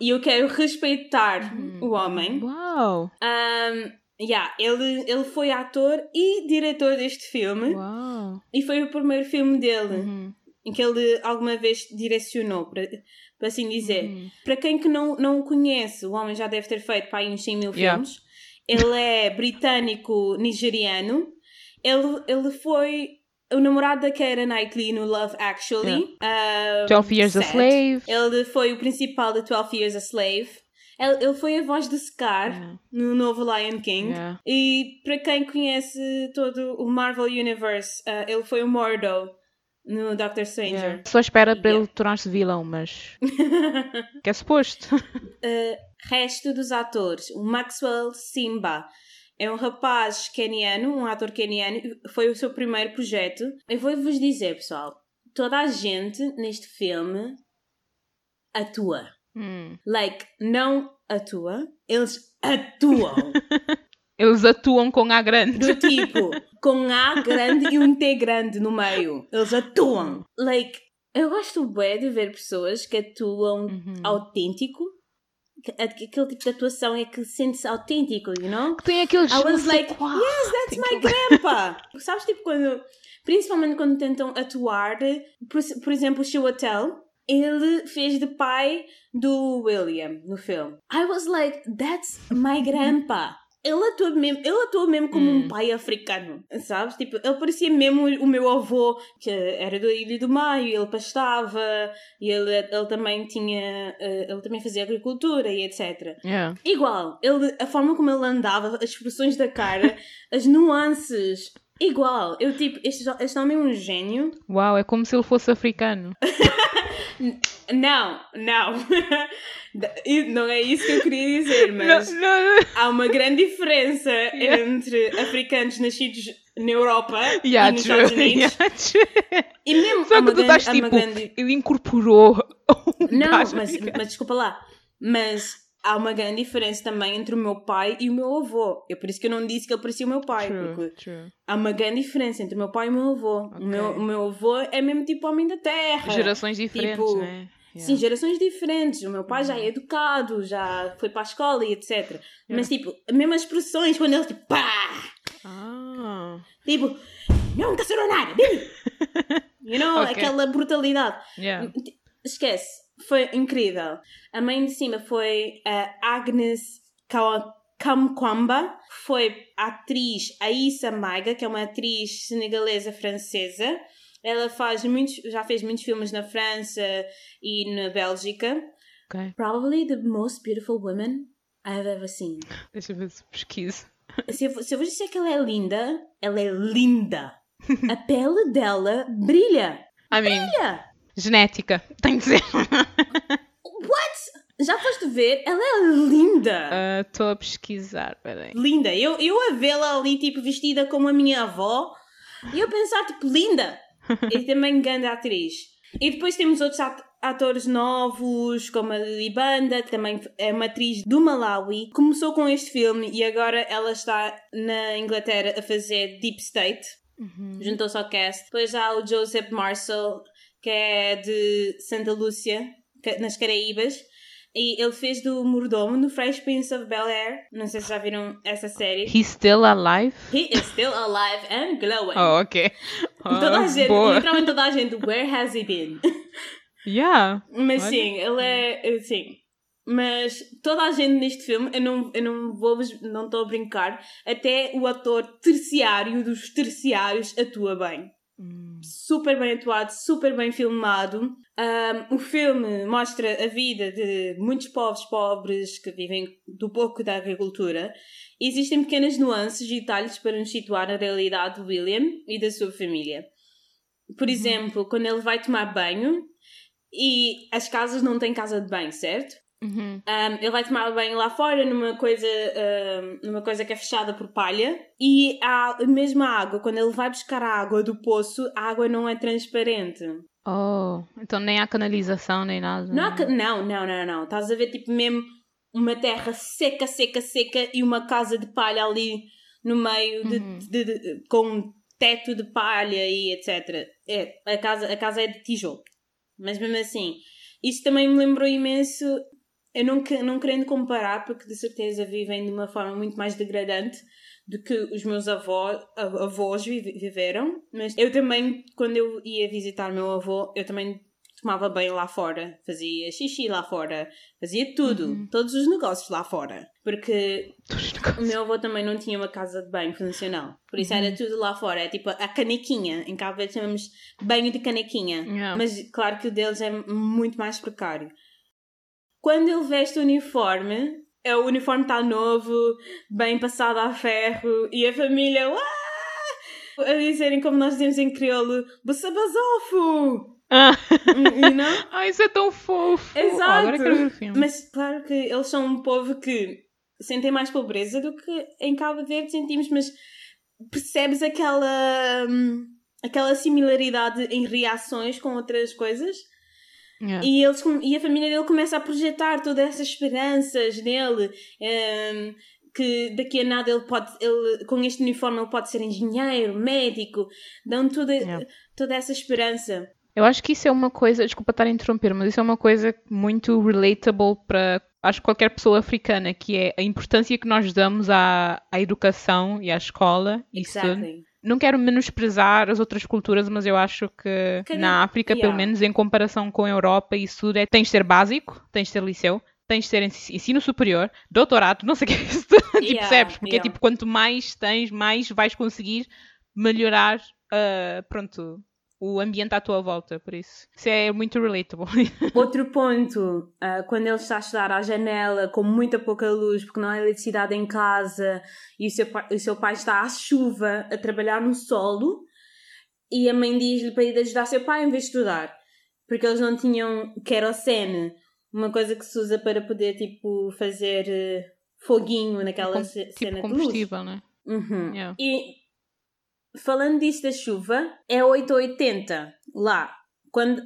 e eu quero respeitar Uhum. o homem. Uau! Um, yeah, ele, ele foi ator e diretor deste filme Uau! e foi o primeiro filme dele Uhum. Em que ele alguma vez direcionou, para, assim dizer. Uhum. Para quem que não, não o conhece, o homem já deve ter feito para aí uns 100 mil Yeah. filmes. Ele é britânico-nigeriano. Ele, ele foi o namorado da Keira Knightley no Love Actually. Um, 12 Years a sad. Slave. Ele foi o principal de 12 Years a Slave. Ele, ele foi a voz de Scar Yeah. no novo Lion King. Yeah. E para quem conhece todo o Marvel Universe, ah, ele foi o Mordo no Doctor Stranger. Yeah. Só espera para Yeah. ele tornar-se vilão, mas. que é suposto. Uh, resto dos atores, o Maxwell Simba é um rapaz keniano, um ator keniano, foi o seu primeiro projeto. Eu vou-vos dizer, pessoal, toda a gente neste filme atua. Hum. Like, não atua, eles atuam. Eles atuam com A grande. Do tipo, com A grande e um T grande no meio. Eles atuam. Like, eu gosto bem de ver pessoas que atuam Uhum. autêntico. Que- Aquele tipo de atuação é que sente-se autêntico, you know? Tem aqueles. I was like, yes, that's my aquele- grandpa. Sabes, tipo, quando... Principalmente quando tentam atuar, por, por exemplo, o Chiwetel, ele fez de pai do William no filme. I was like, that's my grandpa. Ele atua mesmo, ele atua mesmo como Hum. um pai africano, sabes? Tipo, ele parecia mesmo o meu avô, que era da Ilha do Maio, ele pastava, e ele, ele também tinha, eh, ele também fazia agricultura e etc. Yeah. Igual, ele, a forma como ele andava, as expressões da cara, as nuances, igual. Eu tipo, este, este homem é um gênio. Uau, é como se ele fosse africano. Não, não. Não é isso que eu queria dizer, mas Não, não, há uma grande diferença entre africanos nascidos na Europa Yeah, e nos true. Estados Unidos. Yeah. E mesmo Só há que uma tu grande, estás tipo, grande- ele incorporou. um Não, mas, mas desculpa lá. Mas há uma grande diferença também entre o meu pai e o meu avô. É por isso que eu não disse que ele parecia o meu pai. True, Porque true. há uma grande diferença entre o meu pai e o meu avô. Ok. O, meu, o meu avô é mesmo tipo homem da terra. Gerações diferentes, Tipo, né? Yeah. Sim, gerações diferentes. O meu pai já é educado, já foi para a escola e etc. Mas tipo, as mesmas expressões quando ele tipo pá! Ah, Tipo, não caçaronar! Bibi! You know, Ok. aquela brutalidade. yeah. Esquece, foi incrível. A mãe de cima foi a Agnes Kamkwamba, foi a atriz Aissa Maiga, que é uma atriz senegalesa francesa. Ela faz muitos, já fez muitos filmes na França e na Bélgica. Ok. Probably the most beautiful woman I've ever seen. Deixa eu ver se pesquiso. Se eu, se eu vou dizer que ela é linda, ela é linda. A pele dela brilha. I mean, Brilha! Genética. Tem de ser. Já foste ver? Ela é linda. Ah, Estou a pesquisar, peraí. linda. Eu, eu a vê-la ali, tipo, vestida como a minha avó, e eu pensar, tipo, linda. e também grande atriz. E depois temos outros at- atores novos, como a Lily Banda, que também é uma atriz do Malawi. Começou com este filme e agora ela está na Inglaterra a fazer Deep State. Uhum. Juntou-se ao cast. Depois há o Joseph Marcel, que é de Santa Lúcia, nas Caraíbas. E ele fez do mordomo no Fresh Prince of Bel Air. Não sei se já viram essa série. He's still alive? He is still alive and glowing. Oh, ok. toda a Oh, gente, boa. literalmente toda a gente, where has he been? Yeah. Mas Olha. sim, ele é. Sim. Mas toda a gente neste filme, eu não, eu não vou não estou a brincar, até o ator terciário dos terciários atua bem. Hum. Super bem atuado, super bem filmado. Um, o filme mostra a vida de muitos povos pobres que vivem do pouco da agricultura. Existem pequenas nuances e detalhes para nos situar na realidade do William e da sua família. Por exemplo, quando ele vai tomar banho e as casas não têm casa de banho, certo? Uhum. Um, ele vai tomar banho lá fora numa coisa, um, numa coisa que é fechada por palha e a mesma água, quando ele vai buscar a água do poço, a água não é transparente. Oh, então nem há canalização nem nada. Não, há não, não, não, não. Estás a ver tipo mesmo uma terra seca, seca, seca e uma casa de palha ali no meio de, Uhum. de- de- com um teto de palha e etc. É, a, casa, a casa é de tijolo. Mas mesmo assim, isso também me lembrou imenso. Eu não, não querendo comparar, porque de certeza vivem de uma forma muito mais degradante do que os meus avós, avós vive- viveram. Mas eu também, quando eu ia visitar meu avô, eu também tomava banho lá fora, fazia xixi lá fora, fazia tudo, Uhum. todos os negócios lá fora. Porque o meu avô também não tinha uma casa de banho funcional. Por isso Uhum. era tudo lá fora. É tipo a canequinha. Em Cabo Verde chamamos banho de canequinha. Yeah. Mas claro que o deles é muito mais precário. Quando ele veste o uniforme, é, o uniforme está novo, bem passado a ferro, e a família a dizerem como nós dizemos em crioulo, Bussabazofo! Ah. You know? ah, isso é tão fofo. Exato. Agora quero ver o filme. Mas claro que eles são um povo que sentem mais pobreza do que em Cabo Verde sentimos, mas percebes aquela, hum, aquela similaridade em reações com outras coisas? Yeah. E, eles, e a família dele começa a projetar todas essas esperanças nele. hum, que daqui a nada ele pode, ele, com este uniforme ele pode ser engenheiro, médico, dão toda, Yeah. toda essa esperança. Eu acho que isso é uma coisa, desculpa estar a interromper, mas isso é uma coisa muito relatable para acho que qualquer pessoa africana, que é a importância que nós damos à, à educação e à escola. Isso Exactly. Não quero menosprezar as outras culturas, mas eu acho que na África, pelo yeah. menos em comparação com a Europa, isso tudo é tens de ser básico, tens de ser liceu, tens de ser ens- ensino superior, doutorado, não sei o que é isso. tipo, Yeah, percebes? Porque é yeah. tipo, quanto mais tens, mais vais conseguir melhorar, ah, pronto, o ambiente à tua volta, por isso. Isso é muito relatable. Outro ponto, ah, quando ele está a estudar à janela com muita pouca luz, porque não há eletricidade em casa, e o seu, pai, o seu pai está à chuva a trabalhar no solo, e a mãe diz-lhe para ir ajudar seu pai em vez de estudar, porque eles não tinham querosene, uma coisa que se usa para poder tipo fazer eh, foguinho naquela tipo cena de luz. combustível, né? Uhum. Yeah. E falando disso da chuva, é 8 ou 80 lá. Quando,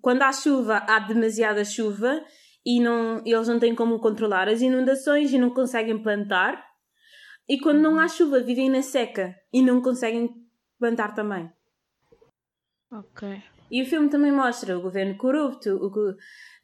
quando há chuva, há demasiada chuva e não, eles não têm como controlar as inundações e não conseguem plantar. E quando não há chuva, vivem na seca e não conseguem plantar também. Ok. E o filme também mostra o governo corrupto, o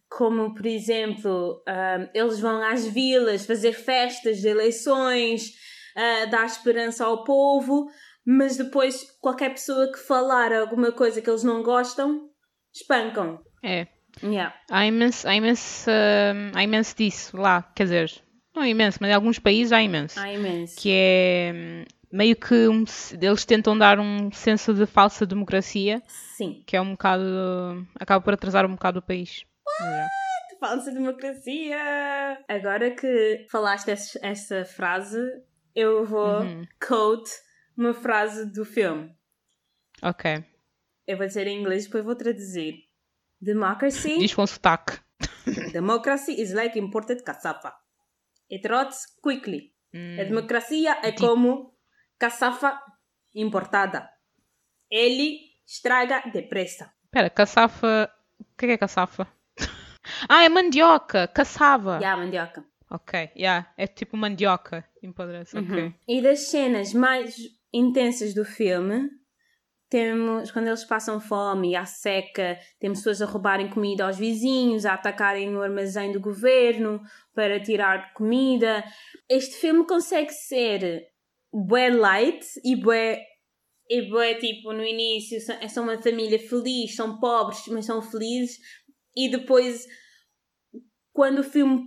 como, por exemplo, ah, eles vão às vilas fazer festas de eleições, ah, dar esperança ao povo, mas depois qualquer pessoa que falar alguma coisa que eles não gostam, espancam. É. Yeah. Há imenso, há imenso, hum, há imenso disso lá, quer dizer, não é imenso, mas em alguns países há imenso. Há imenso. Que é hum, meio que um, eles tentam dar um senso de falsa democracia, Sim. que é um bocado. acaba por atrasar um bocado o país. Falsa democracia! Agora que falaste essa, essa frase, eu vou Uhum. quote uma frase do filme. Ok. Eu vou dizer em inglês, depois vou traduzir. Democracy, Diz com sotaque. democracy is like imported caçafa. It rots quickly. Hum, A democracia é Tipo- como caçafa importada. Ele estraga depressa. Espera, caçafa O que é, é caçafa? ah, é mandioca, caçava. Yeah, mandioca. Ok, yeah, é tipo mandioca, empoderece, ok. Uhum. E das cenas mais intensas do filme, temos quando eles passam fome há seca, temos pessoas a roubarem comida aos vizinhos, a atacarem o armazém do governo para tirar comida. Este filme consegue ser bué light e bué, e bué tipo no início são, são uma família feliz, são pobres, mas são felizes e depois quando o filme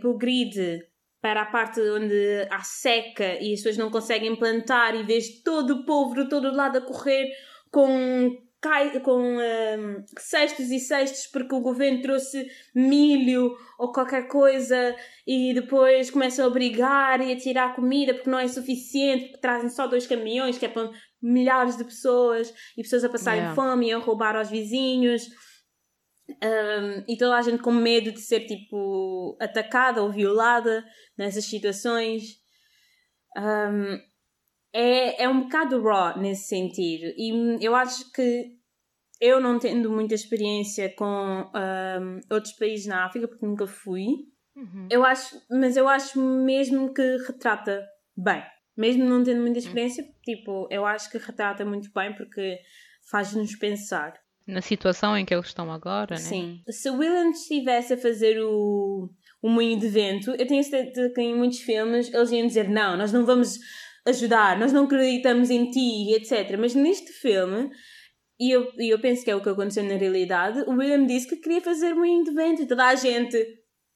progride para a parte onde há seca e as pessoas não conseguem plantar e vês todo o povo de todo lado a correr com, com um, cestos e cestos porque o governo trouxe milho ou qualquer coisa e depois começam a brigar e a tirar comida porque não é suficiente, porque trazem só dois caminhões que é para milhares de pessoas e pessoas a passarem yeah. fome e a roubar aos vizinhos um, e toda a gente com medo de ser tipo atacada ou violada nessas situações. Um, é, é um bocado raw nesse sentido. E eu acho que eu não tendo muita experiência com um, outros países na África, porque nunca fui, uhum. eu acho, mas eu acho mesmo que retrata bem. Mesmo não tendo muita experiência, uhum. tipo, eu acho que retrata muito bem porque faz-nos pensar na situação em que eles estão agora, né? Sim. Se o William estivesse a fazer o, o moinho de vento, eu tenho certeza que em muitos filmes eles iam dizer não, nós não vamos ajudar, nós não acreditamos em ti, etc. Mas neste filme, e eu, e eu penso que é o que aconteceu na realidade, o William disse que queria fazer moinho de vento e toda a gente,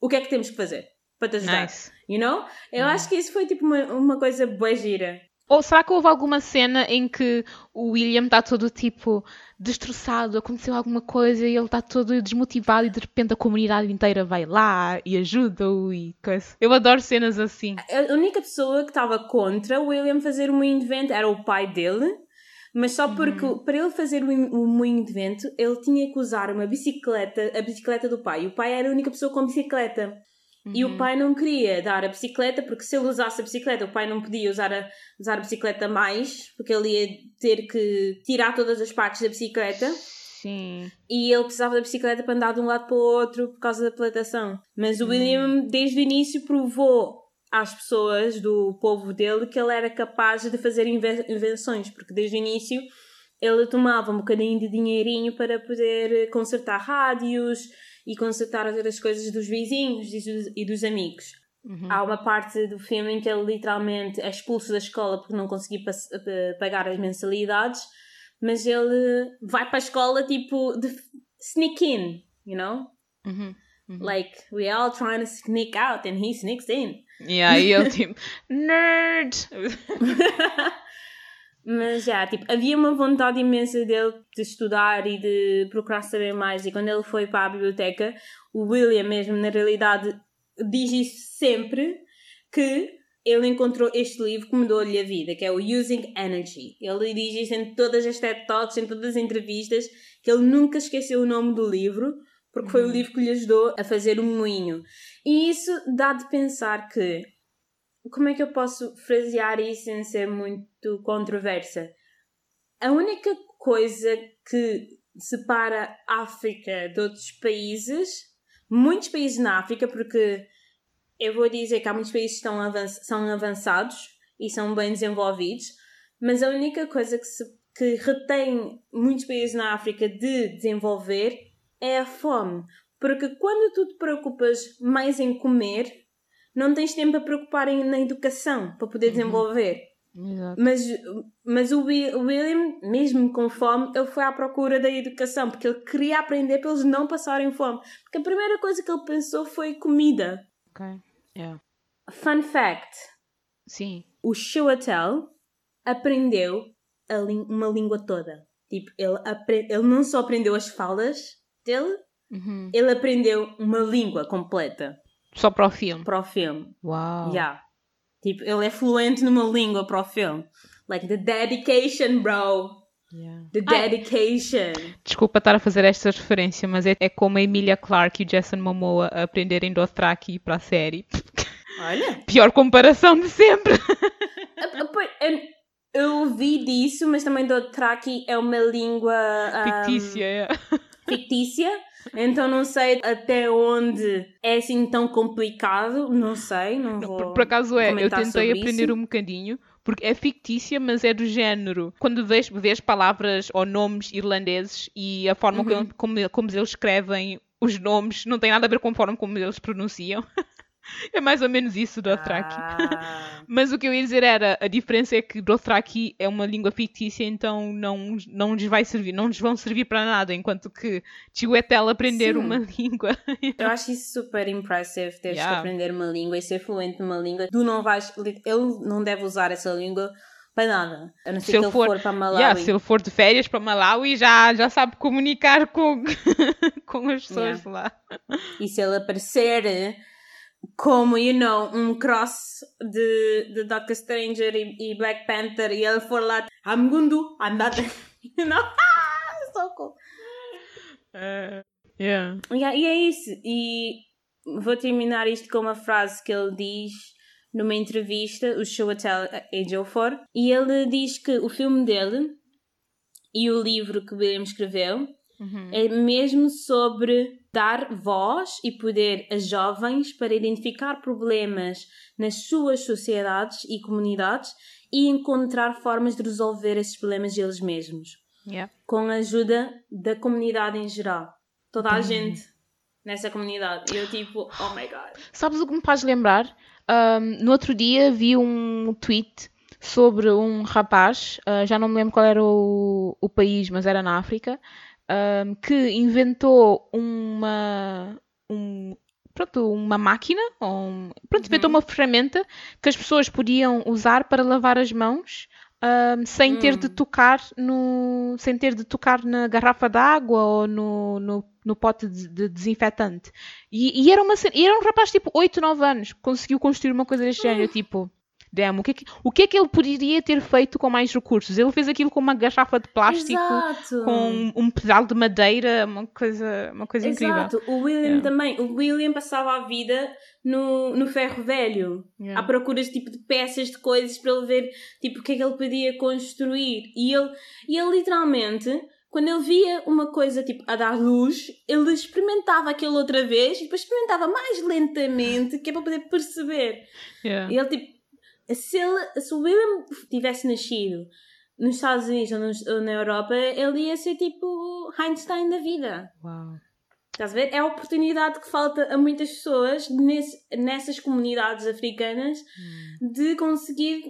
o que é que temos que fazer para te ajudar? Nice. You know? Eu acho que isso foi tipo uma, uma coisa boa gira. Ou será que houve alguma cena em que o William está todo tipo destroçado, aconteceu alguma coisa e ele está todo desmotivado e de repente a comunidade inteira vai lá e ajuda-o e coisa. Eu adoro cenas assim. A única pessoa que estava contra o William fazer o moinho de vento era o pai dele, mas só porque uhum. para ele fazer o moinho de vento ele tinha que usar uma bicicleta, a bicicleta do pai. O pai era a única pessoa com bicicleta. Uhum. E o uhum. pai não queria dar a bicicleta, porque se ele usasse a bicicleta, o pai não podia usar a, usar a bicicleta mais, porque ele ia ter que tirar todas as partes da bicicleta. Sim. E ele precisava da bicicleta para andar de um lado para o outro por causa da plantação. Mas o William, uhum. desde o início, provou às pessoas do povo dele que ele era capaz de fazer invenções, porque desde o início ele tomava um bocadinho de dinheirinho para poder consertar rádios e consertar as coisas dos vizinhos e dos, e dos amigos. Uhum. Há uma parte do filme em que ele literalmente é expulso da escola porque não conseguiu pagar as mensalidades, mas ele vai para a escola tipo de sneak in, you know? Uhum. Uhum. Like, we all trying to sneak out and he sneaks in. Yeah, e ele tipo, nerd! Mas já, tipo, havia uma vontade imensa dele de estudar e de procurar saber mais. E quando ele foi para a biblioteca, o William mesmo, na realidade, diz isso sempre que ele encontrou este livro que mudou-lhe a vida, que é o Using Energy. Ele diz isso em todas as TED Talks, em todas as entrevistas, que ele nunca esqueceu o nome do livro, porque foi o uhum. livro que lhe ajudou a fazer o um moinho. E isso dá de pensar que como é que eu posso frasear isso sem ser muito controversa? A única coisa que separa a África de outros países, muitos países na África, porque eu vou dizer que há muitos países que avanç são avançados e são bem desenvolvidos, mas a única coisa que, se, que retém muitos países na África de desenvolver é a fome. Porque quando tu te preocupas mais em comer, não tens tempo a preocupar na educação para poder uhum. desenvolver. Uhum. Mas, mas o William, mesmo com fome, ele foi à procura da educação, porque ele queria aprender para eles não passarem fome. Porque a primeira coisa que ele pensou foi comida. Ok, yeah. Fun fact. Sim. O Shuatel aprendeu uma língua toda. Tipo, ele, ele não só aprendeu as falas dele, uhum. ele aprendeu uma língua completa. Só para o filme? Para o filme. Uau. Yeah. Tipo, ele é fluente numa língua para o filme. Like, the dedication, bro. Yeah. The dedication. Ai, desculpa estar a fazer esta referência, mas é, é como a Emilia Clarke e o Jason Momoa aprenderem Dothraki para a série. Olha. Pior comparação de sempre. eu, eu ouvi disso, mas também Dothraki é uma língua. Um, Fictícia, é. fictícia, então não sei até onde é assim tão complicado, não sei, não vou. Por, por acaso é, eu tentei aprender isso. um bocadinho, porque é fictícia, mas é do género. Quando vês, vês palavras ou nomes irlandeses e a forma Uhum. como, como, como eles escrevem os nomes não tem nada a ver com a forma como eles pronunciam. é mais ou menos isso do Dothraki. Ah, Mas o que eu ia dizer era, a diferença é que Dothraki é uma língua fictícia, então não, não lhes vai servir, não lhes vão servir para nada, enquanto que Chiwetel aprender Sim. uma língua. eu acho isso super impressive teres Yeah. que aprender uma língua e ser fluente numa língua. Tu não vais. Ele não deve usar essa língua para nada. A não ser Se que ele for- for, para Malawi. Yeah, se ele for de férias para Malawi, já, já sabe comunicar com, com as pessoas Yeah. lá. E se ele aparecer como, you know, um cross de, de Doctor Stranger e, e Black Panther e ele for lá, I'm Gundu, I'm that, you know? Ah, socorro. Yeah. Yeah, e é isso. E vou terminar isto com uma frase que ele diz numa entrevista, o Chiwetel Ejiofor, e ele diz que o filme dele e o livro que William escreveu Uhum. é mesmo sobre dar voz e poder a jovens para identificar problemas nas suas sociedades e comunidades e encontrar formas de resolver esses problemas eles mesmos, Yeah. com a ajuda da comunidade em geral. Toda a gente nessa comunidade. E eu tipo, oh my god. Sabes o que me faz lembrar? Ahm, no outro dia vi um tweet sobre um rapaz, ah, já não me lembro qual era o, o país, mas era na África, ahm, que inventou uma, um- pronto, uma máquina, ou um- pronto, inventou uma ferramenta que as pessoas podiam usar para lavar as mãos. ahm, sem ter de tocar no sem ter de tocar na garrafa de água ou no, no, no pote de, de desinfetante. E, e era uma era um rapaz tipo 8, 9 anos que conseguiu construir uma coisa deste género tipo damn, o que, é que, o que é que ele poderia ter feito com mais recursos? Ele fez aquilo com uma garrafa de plástico Exato. com um, um pedal de madeira uma coisa, uma coisa incrível Exato. O William Yeah. também. O William passava a vida no, no ferro velho. Yeah. À procura de, tipo, de peças, de coisas para ele ver tipo, o que é que ele podia construir. E ele, e ele literalmente, quando ele via uma coisa tipo, a dar luz, ele experimentava aquilo outra vez e depois experimentava mais lentamente, que é para poder perceber. Yeah. E ele tipo, se, ele, se o William tivesse nascido nos Estados Unidos ou, nos- ou na Europa, ele ia ser tipo Einstein da vida. Uau. Estás a ver? É a oportunidade que falta a muitas pessoas nesse- nessas comunidades africanas de conseguir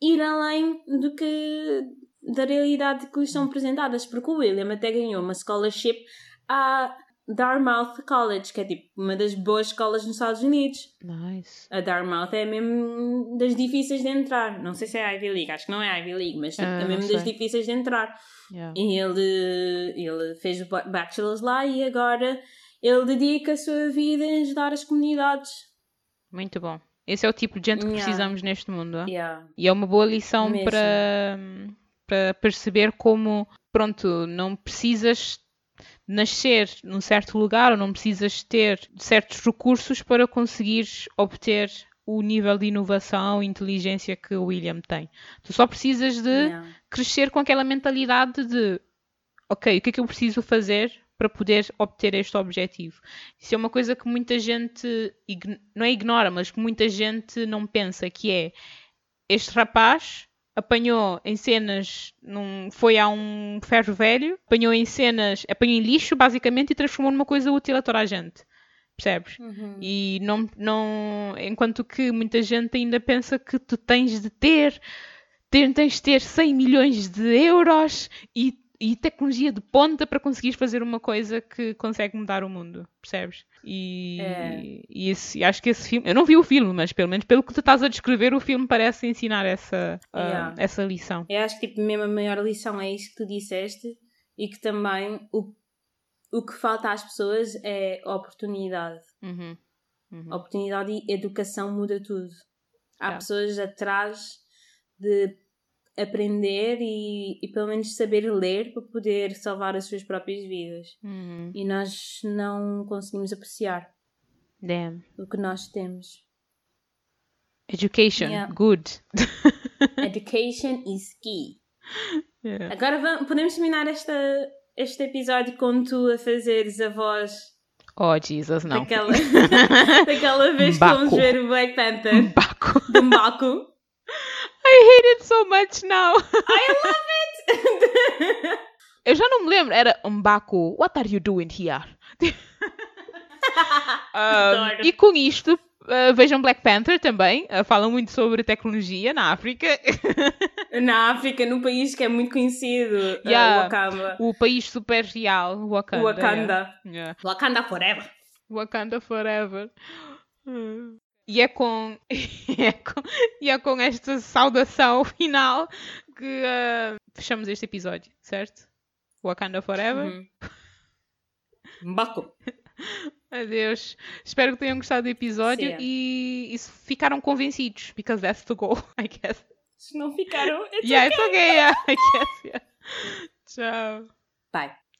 ir além do que da realidade que lhes são apresentadas. Porque o William até ganhou uma scholarship à Dartmouth College, que é tipo uma das boas escolas nos Estados Unidos. nice A Dartmouth é mesmo das difíceis de entrar. Não sei se é a Ivy League, acho que não é a Ivy League, mas Ah, é mesmo das difíceis de entrar. Yeah. E ele, ele fez o ba- bachelor's lá e agora ele dedica a sua vida a ajudar as comunidades. muito bom esse é o tipo de gente que Yeah. precisamos neste mundo ah? Yeah. E é uma boa lição Mesmo. para, para perceber como, pronto, não precisas nascer num certo lugar ou não precisas ter certos recursos para conseguires obter o nível de inovação e inteligência que o William tem. Tu só precisas de crescer com aquela mentalidade de ok, o que é que eu preciso fazer para poder obter este objetivo? Isso é uma coisa que muita gente não é ignora, mas que muita gente não pensa, que é este rapaz apanhou em cenas, num, foi a um ferro velho, apanhou em cenas, apanhou em lixo basicamente e transformou numa coisa útil a toda a gente. Percebes? Uhum. E não, não, enquanto que muita gente ainda pensa que tu tens de ter, ter tens de ter 100 milhões de euros e, e tecnologia de ponta para conseguires fazer uma coisa que consegue mudar o mundo, percebes? E, É. e esse- acho que esse filme, eu não vi o filme, mas pelo menos pelo que tu estás a descrever, o filme parece ensinar essa, ah, Yeah. essa lição. Eu acho que tipo, mesmo a maior lição é isso que tu disseste e que também o, o que falta às pessoas é oportunidade. Uhum. Uhum. Oportunidade e educação muda tudo. Há Yeah. pessoas atrás de aprender e, e pelo menos saber ler para poder salvar as suas próprias vidas. Uhum. E nós não conseguimos apreciar Damn. o que nós temos. Education, Yeah. good. Education is key. Yeah. Agora vamos, podemos terminar esta, este episódio com tu a fazeres a voz Oh, Jesus, não. daquela, daquela vez que fomos ver o Black Panther Baco. do Mbaku. I hate it so much now. I love it! Eu já não me lembro. Era Mbaku, what are you doing here? Um, e com isto, uh, vejam Black Panther também. Uh, falam muito sobre tecnologia na África. Na África, num país que é muito conhecido, uh, Yeah. Wakanda. o país super real, Wakanda. Wakanda. yeah. Yeah. Wakanda forever. Wakanda Forever. E é com, e é com, e é com esta saudação final que uh, fechamos este episódio, certo? Wakanda Forever. Uhum. Mbaku. Adeus. Espero que tenham gostado do episódio Sim. e, e se ficaram convencidos, because that's the goal, I guess. Se não ficaram, it's yeah, okay. it's okay, yeah, I guess, yeah. Tchau. Bye.